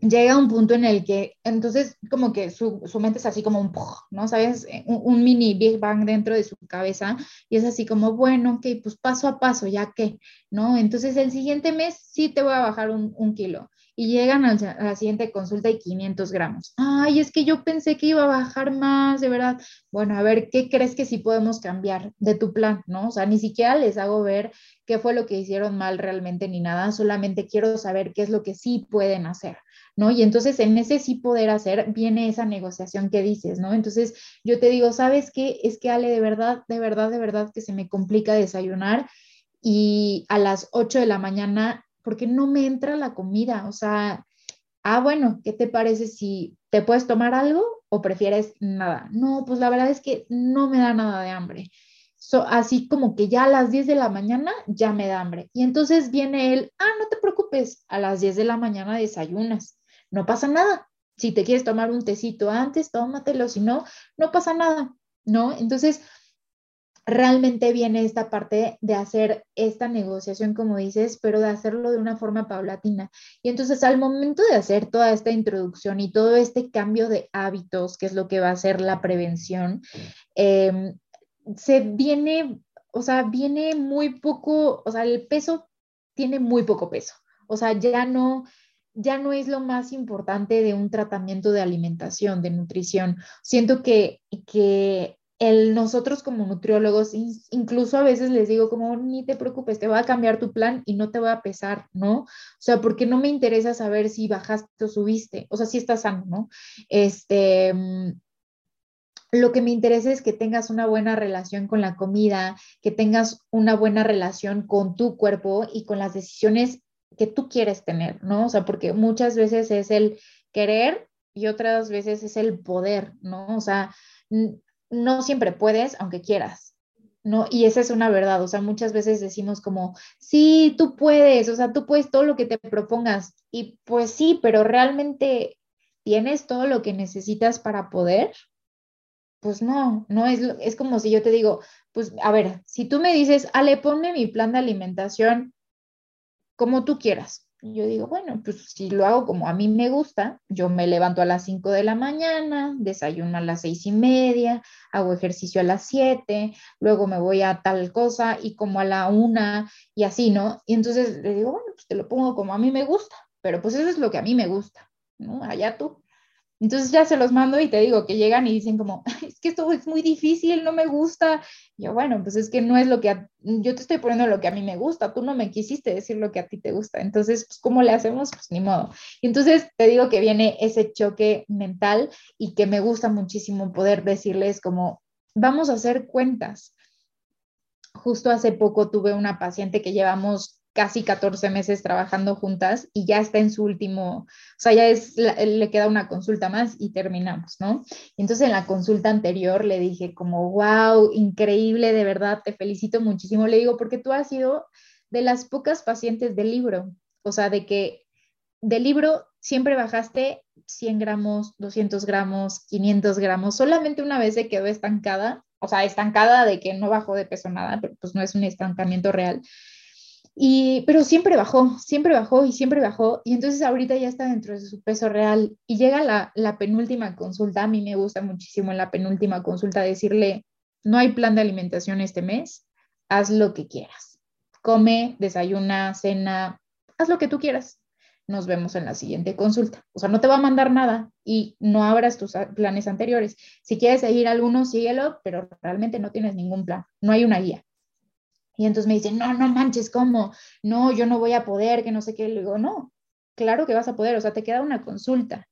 llega un punto en el que, entonces, como que su, su mente es así como un, ¿no? ¿Sabes? Eh, un, mini Big Bang dentro de su cabeza y es así como, bueno, ok, pues paso a paso, ya que, ¿no? Entonces, el siguiente mes sí te voy a bajar un, un kilo y llegan a la siguiente consulta y 500 gramos. Ay, es que yo pensé que iba a bajar más, de verdad. Bueno, a ver, ¿qué crees que sí podemos cambiar de tu plan, no? O sea, ni siquiera les hago ver qué fue lo que hicieron mal realmente ni nada, solamente quiero saber qué es lo que sí pueden hacer. ¿No? Y entonces en ese sí poder hacer viene esa negociación que dices, ¿no? Entonces yo te digo, ¿sabes qué? Es que Ale, de verdad, de verdad, de verdad que se me complica desayunar y a las 8 de la mañana, porque no me entra la comida, o sea, ah, bueno, ¿qué te parece si te puedes tomar algo o prefieres nada? No, pues la verdad es que no me da nada de hambre. así como que ya a las 10 de la mañana ya me da hambre. Y entonces viene él, ah, no te preocupes, a las 10 de la mañana desayunas no pasa nada. Si te quieres tomar un tecito antes, tómatelo, si no, no pasa nada, ¿no? Entonces, realmente viene esta parte de hacer esta negociación, como dices, pero de hacerlo de una forma paulatina. Y entonces al momento de hacer toda esta introducción y todo este cambio de hábitos, que es lo que va a ser la prevención, em, se viene, o sea, viene muy poco, o sea, el peso tiene muy poco peso. O sea, ya no, ya no es lo más importante de un tratamiento de alimentación, de nutrición. Siento que, que nosotros como nutriólogos, incluso a veces les digo como, ni te preocupes, te voy a cambiar tu plan y no te voy a pesar, ¿no? O sea, porque no me interesa saber si bajaste o subiste, o sea, si estás sano, ¿no? Este, mm, lo que me interesa es que tengas una buena relación con la comida, que tengas una buena relación con tu cuerpo y con las decisiones que tú quieres tener, ¿no? O sea, porque muchas veces es el querer y otras veces es el poder, ¿no? O sea, no siempre puedes, aunque quieras, ¿no? Y esa es una verdad, o sea, muchas veces decimos como, sí, tú puedes, o sea, tú puedes todo lo que te propongas, y pues sí, pero realmente tienes todo lo que necesitas para poder. Pues no, no es, es como si yo te digo, pues a ver, si tú me dices, Ale, ponme mi plan de alimentación como tú quieras, yo digo, bueno, pues si lo hago como a mí me gusta, yo me levanto a las 5 de la mañana, desayuno a las seis y media, hago ejercicio a las 7, luego me voy a tal cosa y como a la una y así, ¿no? Y entonces le digo, bueno, pues te lo pongo como a mí me gusta, pero pues eso es lo que a mí me gusta, ¿no? Allá tú. Entonces ya se los mando y te digo que llegan y dicen como, es que esto es muy difícil, no me gusta. yo, bueno, pues es que no es lo que, yo te estoy poniendo lo que a mí me gusta, tú no me quisiste decir lo que a ti te gusta. Entonces, pues, ¿cómo le hacemos? Pues ni modo. Y entonces te digo que viene ese choque mental y que me gusta muchísimo poder decirles como, vamos a hacer cuentas. Justo hace poco tuve una paciente que llevamos casi 14 meses trabajando juntas y ya está en su último, o sea, ya es, le queda una consulta más y terminamos, ¿no? entonces en la consulta anterior le dije como, wow, increíble, de verdad, te felicito muchísimo. Le digo, porque tú has sido de las pocas pacientes del libro, o sea, de que del libro siempre bajaste 100 gramos, 200 gramos, 500 gramos, solamente una vez se quedó estancada, o sea, estancada de que no bajó de peso nada, pero pues no es un estancamiento real y, pero siempre bajó, siempre bajó y siempre bajó. Y entonces ahorita ya está dentro de su peso real. Y llega la, la penúltima consulta. A mí me gusta muchísimo en la penúltima consulta decirle, no hay plan de alimentación este mes, haz lo que quieras. Come, desayuna, cena, haz lo que tú quieras. Nos vemos en la siguiente consulta. O sea, no te va a mandar nada y no abras tus planes anteriores. Si quieres seguir alguno, síguelo, pero realmente no tienes ningún plan. No hay una guía. Y entonces me dicen, no, no manches, ¿cómo? No, yo no voy a poder, que no sé qué. Le digo, no, claro que vas a poder, o sea, te queda una consulta.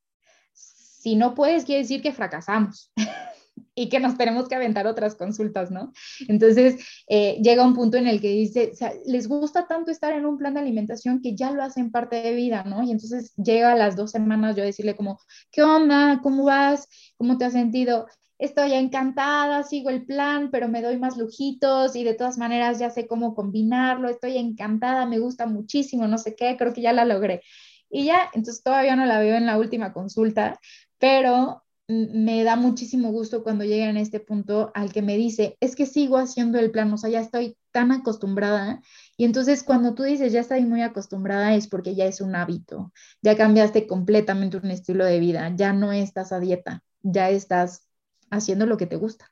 Si no puedes, quiere decir que fracasamos [LAUGHS] y que nos tenemos que aventar otras consultas, ¿no? Entonces, eh, llega un punto en el que dice, o sea, les gusta tanto estar en un plan de alimentación que ya lo hacen parte de vida, ¿no? Y entonces llega a las dos semanas yo decirle como, ¿qué onda? ¿Cómo vas? ¿Cómo te has sentido? Estoy encantada, sigo el plan, pero me doy más lujitos y de todas maneras ya sé cómo combinarlo, estoy encantada, me gusta muchísimo, no sé qué, creo que ya la logré. Y ya, entonces todavía no la veo en la última consulta, pero me da muchísimo gusto cuando llega en este punto al que me dice, es que sigo haciendo el plan, o sea, ya estoy tan acostumbrada. Y entonces cuando tú dices, ya estoy muy acostumbrada, es porque ya es un hábito, ya cambiaste completamente un estilo de vida, ya no estás a dieta, ya estás haciendo lo que te gusta.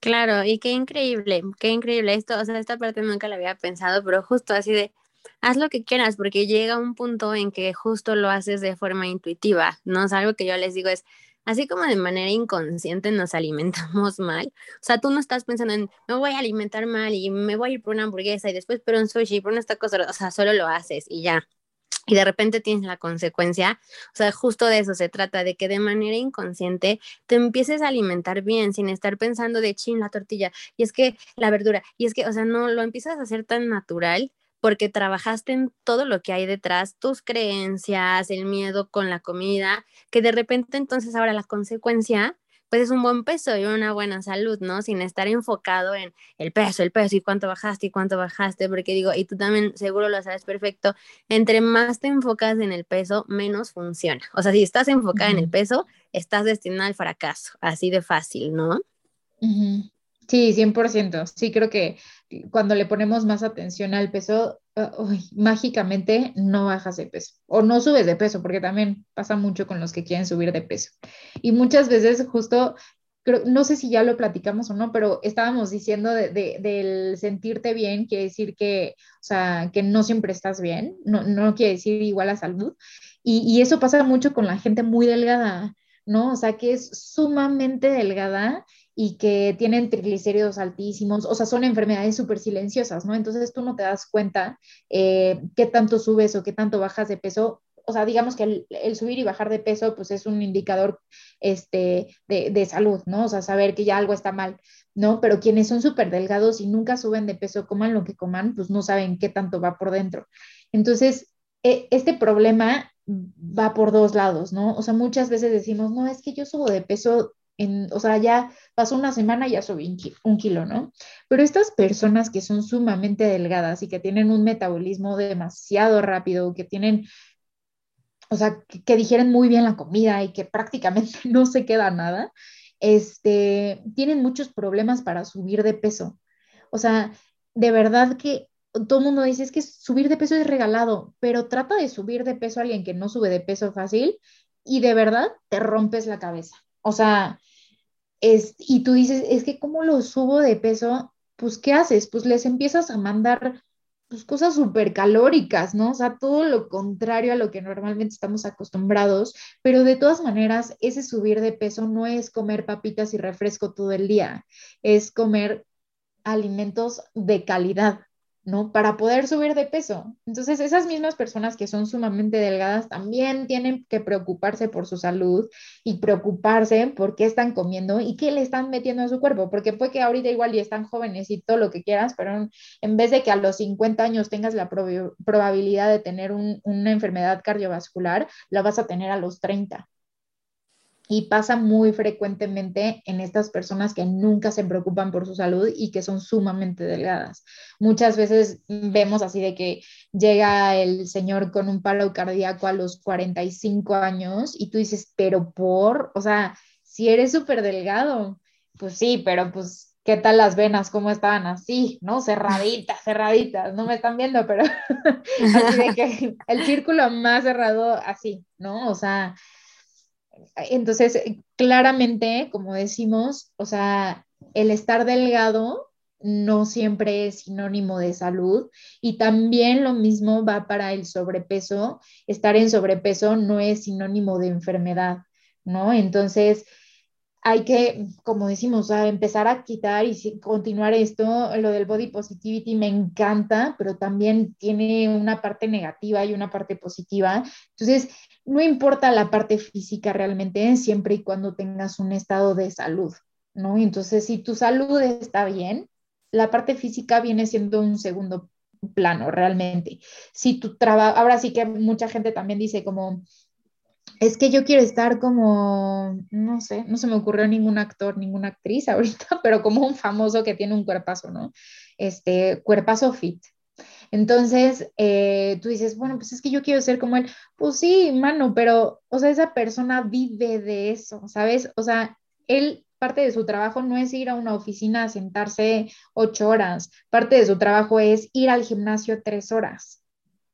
Claro, y qué increíble, qué increíble esto, o sea, esta parte nunca la había pensado, pero justo así de, haz lo que quieras, porque llega un punto en que justo lo haces de forma intuitiva, ¿no? es algo que yo les digo es, así como de manera inconsciente nos alimentamos [LAUGHS] mal, o sea, tú no estás pensando en, me voy a alimentar mal y me voy a ir por una hamburguesa y después por un sushi, por una esta cosa, o sea, solo lo haces y ya y de repente tienes la consecuencia, o sea, justo de eso se trata, de que de manera inconsciente te empieces a alimentar bien sin estar pensando de chin la tortilla y es que la verdura, y es que, o sea, no lo empiezas a hacer tan natural porque trabajaste en todo lo que hay detrás, tus creencias, el miedo con la comida, que de repente entonces ahora la consecuencia pues es un buen peso y una buena salud, ¿no? Sin estar enfocado en el peso, el peso y cuánto bajaste y cuánto bajaste, porque digo, y tú también seguro lo sabes perfecto, entre más te enfocas en el peso, menos funciona. O sea, si estás enfocada en el peso, estás destinada al fracaso, así de fácil, ¿no? Sí, 100%. Sí, creo que cuando le ponemos más atención al peso, ah, mágicamente no bajas de peso o no subes de peso, porque también pasa mucho con los que quieren subir de peso. Y muchas veces justo, creo, no sé si ya lo platicamos o no, pero estábamos diciendo del sentirte bien, quiere decir que, o sea, que no siempre estás bien, no, no quiere decir igual a salud. Y, y eso pasa mucho con la gente muy delgada. ¿no? O sea, que es sumamente delgada y que tienen triglicéridos altísimos, o sea, son enfermedades súper silenciosas, ¿no? Entonces tú no te das cuenta eh, qué tanto subes o qué tanto bajas de peso. O sea, digamos que el, subir y bajar de peso, pues es un indicador este, de, de, salud, ¿no? O sea, saber que ya algo está mal, ¿no? Pero quienes son súper delgados y nunca suben de peso, coman lo que coman, pues no saben qué tanto va por dentro. Entonces, e, este problema va por dos lados, ¿no? O sea, muchas veces decimos, no, es que yo subo de peso en, o sea, ya pasó una semana y ya subí un kilo, ¿no? Pero estas personas que son sumamente delgadas y que tienen un metabolismo demasiado rápido, que tienen, o sea, que, digieren muy bien la comida y que prácticamente [LAUGHS] no se queda nada, este, tienen muchos problemas para subir de peso. O sea, de verdad que todo el mundo dice es que subir de peso es regalado, pero trata de subir de peso a alguien que no sube de peso fácil y de verdad te rompes la cabeza. O sea, es, y tú dices, es que ¿cómo lo subo de peso? Pues, ¿qué haces? Pues les empiezas a mandar pues, cosas súper calóricas, ¿no? O sea, todo lo contrario a lo que normalmente estamos acostumbrados, pero de todas maneras, ese subir de peso no es comer papitas y refresco todo el día, es comer alimentos de calidad, ¿no? Para poder subir de peso. Entonces, esas mismas personas que son sumamente delgadas también tienen que preocuparse por su salud y preocuparse por qué están comiendo y qué le están metiendo a su cuerpo, porque puede que ahorita igual ya están jóvenes y todo lo que quieras, pero en vez de que a los 50 años tengas la probabilidad de tener una enfermedad cardiovascular, la vas a tener a los 30 y pasa muy frecuentemente en estas personas que nunca se preocupan por su salud y que son sumamente delgadas. Muchas veces vemos así de que llega el señor con un paro cardíaco a los 45 años y tú dices, pero por, o sea, si eres súper delgado, pues sí, pero pues ¿qué tal las venas? ¿Cómo estaban así? ¿No? Cerraditas, [LAUGHS] cerraditas, no me están viendo, pero [LAUGHS] así de que el círculo más cerrado así, ¿no? O sea, entonces, claramente, como decimos, o sea, el estar delgado no siempre es sinónimo de salud y también lo mismo va para el sobrepeso. Estar en sobrepeso no es sinónimo de enfermedad, ¿no? Entonces, hay que, como decimos, empezar a quitar y continuar esto. Lo del body positivity me encanta, pero también tiene una parte negativa y una parte positiva. Entonces, no importa la parte física realmente, siempre y cuando tengas un estado de salud, ¿no? Entonces, si tu salud está bien, la parte física viene siendo un segundo plano realmente. Si tu trabajo, ahora sí que mucha gente también dice como, es que yo quiero estar como, no sé, no se me ocurrió ningún actor, ninguna actriz [LAUGHS] ahorita, pero como un famoso que tiene un cuerpazo, ¿no? Este, cuerpazo fit. Entonces, eh, tú dices, bueno, pues es que yo quiero ser como él. Pues sí, mano, pero, o sea, esa persona vive de eso, ¿sabes? O sea, él, parte de su trabajo no es ir a una oficina a sentarse ocho horas, parte de su trabajo es ir al gimnasio tres horas.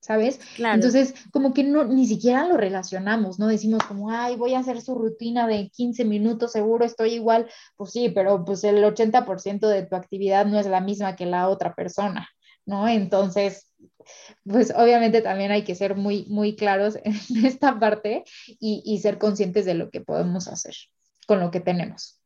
¿Sabes? Entonces, como que no, ni siquiera lo relacionamos, ¿no? Decimos como, ay, voy a hacer su rutina de 15 minutos, seguro estoy igual, pues sí, pero pues el 80% de tu actividad no es la misma que la otra persona, ¿no? Entonces, pues obviamente también hay que ser muy, muy claros en [LAUGHS] esta parte y, y ser conscientes de lo que podemos hacer con lo que tenemos.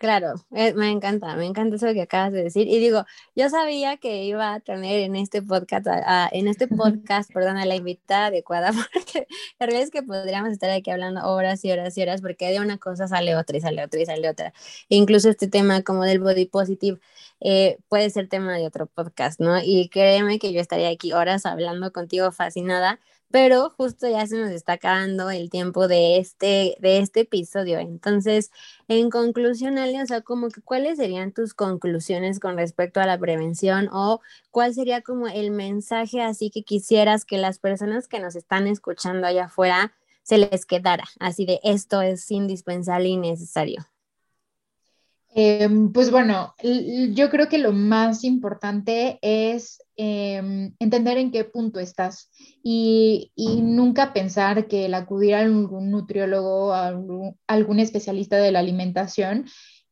Claro, eh, me encanta, me encanta eso que acabas de decir. Y digo, yo sabía que iba a tener en este podcast, en este [LAUGHS] podcast, perdón, a la invitada adecuada, [LAUGHS] porque la realidad es que podríamos estar aquí hablando horas y horas y horas, porque de una cosa sale otra y sale otra y sale otra. E incluso este tema como del body positive eh, puede ser tema de otro podcast, ¿no? Y créeme que yo estaría aquí horas hablando contigo fascinada pero justo ya se nos está acabando el tiempo de este, de este episodio. Entonces, en conclusión, Ale, o sea, como que cuáles serían tus conclusiones con respecto a la prevención o cuál sería como el mensaje así que quisieras que las personas que nos están escuchando allá afuera se les quedara, así de esto es indispensable y necesario. Em, pues bueno, yo creo que lo más importante es em, entender en qué punto estás y, nunca pensar que el acudir a algún nutriólogo, a algún, especialista de la alimentación,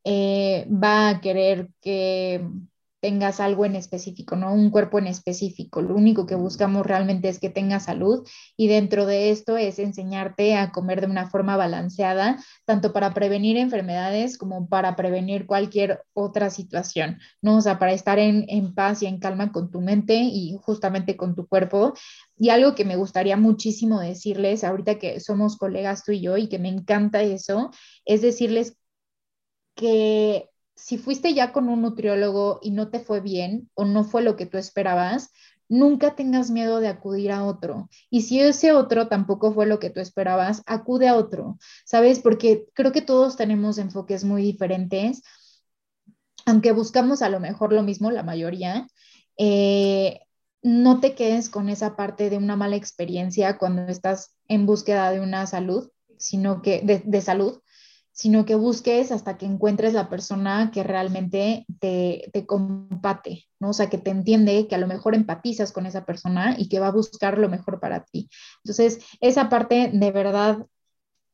eh, va a querer que tengas algo en específico, ¿no? Un cuerpo en específico. Lo único que buscamos realmente es que tengas salud y dentro de esto es enseñarte a comer de una forma balanceada, tanto para prevenir enfermedades como para prevenir cualquier otra situación, ¿no? O sea, para estar en, en paz y en calma con tu mente y justamente con tu cuerpo. Y algo que me gustaría muchísimo decirles, ahorita que somos colegas tú y yo y que me encanta eso, es decirles que si fuiste ya con un nutriólogo y no te fue bien o no fue lo que tú esperabas, nunca tengas miedo de acudir a otro. Y si ese otro tampoco fue lo que tú esperabas, acude a otro, ¿sabes? Porque creo que todos tenemos enfoques muy diferentes, aunque buscamos a lo mejor lo mismo, la mayoría. Eh, no te quedes con esa parte de una mala experiencia cuando estás en búsqueda de una salud, sino que de salud, sino que busques hasta que encuentres la persona que realmente te, te compate, ¿no? O sea, que te entiende, que a lo mejor empatizas con esa persona y que va a buscar lo mejor para ti. Entonces, esa parte de verdad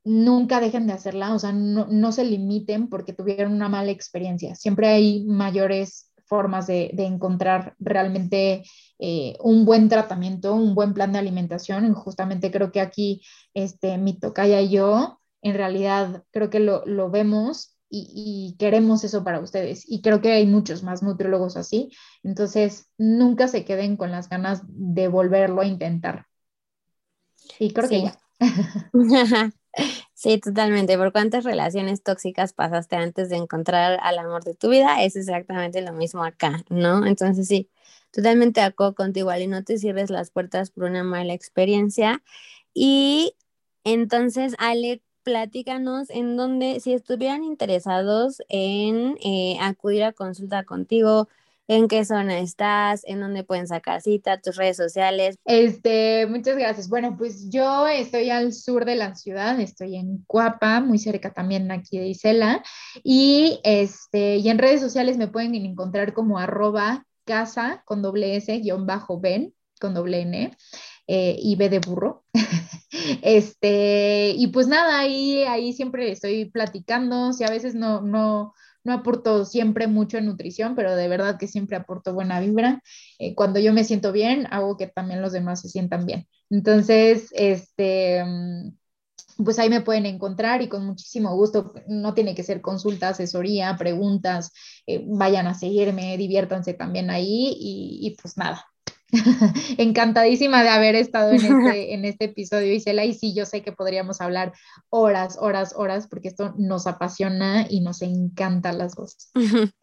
nunca dejen de hacerla, o sea, no, se limiten porque tuvieron una mala experiencia. Siempre hay mayores formas de, encontrar realmente eh, un buen tratamiento, un buen plan de alimentación. Y justamente creo que aquí este, mi tocaya y yo en realidad creo que lo, vemos y, queremos eso para ustedes. Y creo que hay muchos más nutriólogos así. Entonces, nunca se queden con las ganas de volverlo a intentar. Y creo que ya. [LAUGHS] [LAUGHS] Sí, totalmente. ¿Por cuántas relaciones tóxicas pasaste antes de encontrar al amor de tu vida? Es exactamente lo mismo acá, ¿no? Entonces sí, totalmente de acuerdo contigo, y no te cierres las puertas por una mala experiencia. Y entonces, Ale, platícanos en donde, si estuvieran interesados en eh, acudir a consulta contigo, en qué zona estás, en dónde pueden sacar cita, tus redes sociales. Este, muchas gracias. Bueno, pues yo estoy al sur de la ciudad, estoy en Cuapa, muy cerca también aquí de Isela, y este, y en redes sociales me pueden encontrar como arroba casa con doble S guion bajo ven con doble N eh, y B de burro. [LAUGHS] este, y pues nada, ahí, ahí siempre estoy platicando, si a veces no, no, no aporto siempre mucho en nutrición, pero de verdad que siempre aporto buena vibra. Eh, cuando yo me siento bien, hago que también los demás se sientan bien. Entonces, este, pues ahí me pueden encontrar y con muchísimo gusto, no tiene que ser consulta, asesoría, preguntas, eh, vayan a seguirme, diviértanse también ahí y, y pues nada, [LAUGHS] Encantadísima de haber estado en este, [LAUGHS] en este episodio, Isela, y sí, yo sé que podríamos hablar horas, horas, horas, porque esto nos apasiona y nos encanta las dos. [LAUGHS]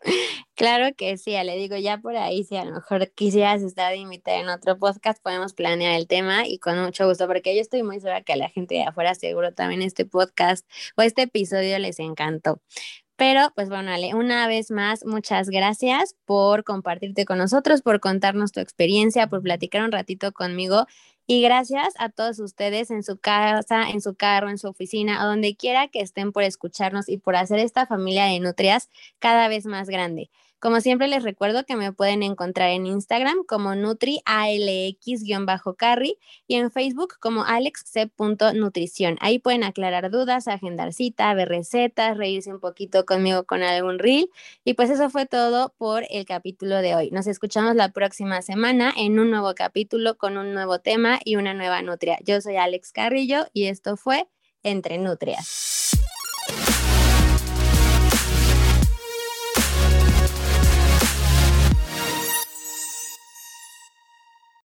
Claro que sí, le digo, ya por ahí, si a lo mejor quisieras estar invitada en otro podcast, podemos planear el tema y con mucho gusto, porque yo estoy muy segura que a la gente de afuera seguro también este podcast o este episodio les encantó. Pero pues bueno, Ale, una vez más, muchas gracias por compartirte con nosotros, por contarnos tu experiencia, por platicar un ratito conmigo. Y gracias a todos ustedes en su casa, en su carro, en su oficina, o donde quiera que estén por escucharnos y por hacer esta familia de nutrias cada vez más grande. Como siempre les recuerdo que me pueden encontrar en Instagram como nutrialx-carry y en Facebook como alexc.nutrición. Ahí pueden aclarar dudas, agendar cita, ver recetas, reírse un poquito conmigo con algún reel. Y pues eso fue todo por el capítulo de hoy. Nos escuchamos la próxima semana en un nuevo capítulo con un nuevo tema y una nueva nutria. Yo soy Alex Carrillo y esto fue Entre Nutrias.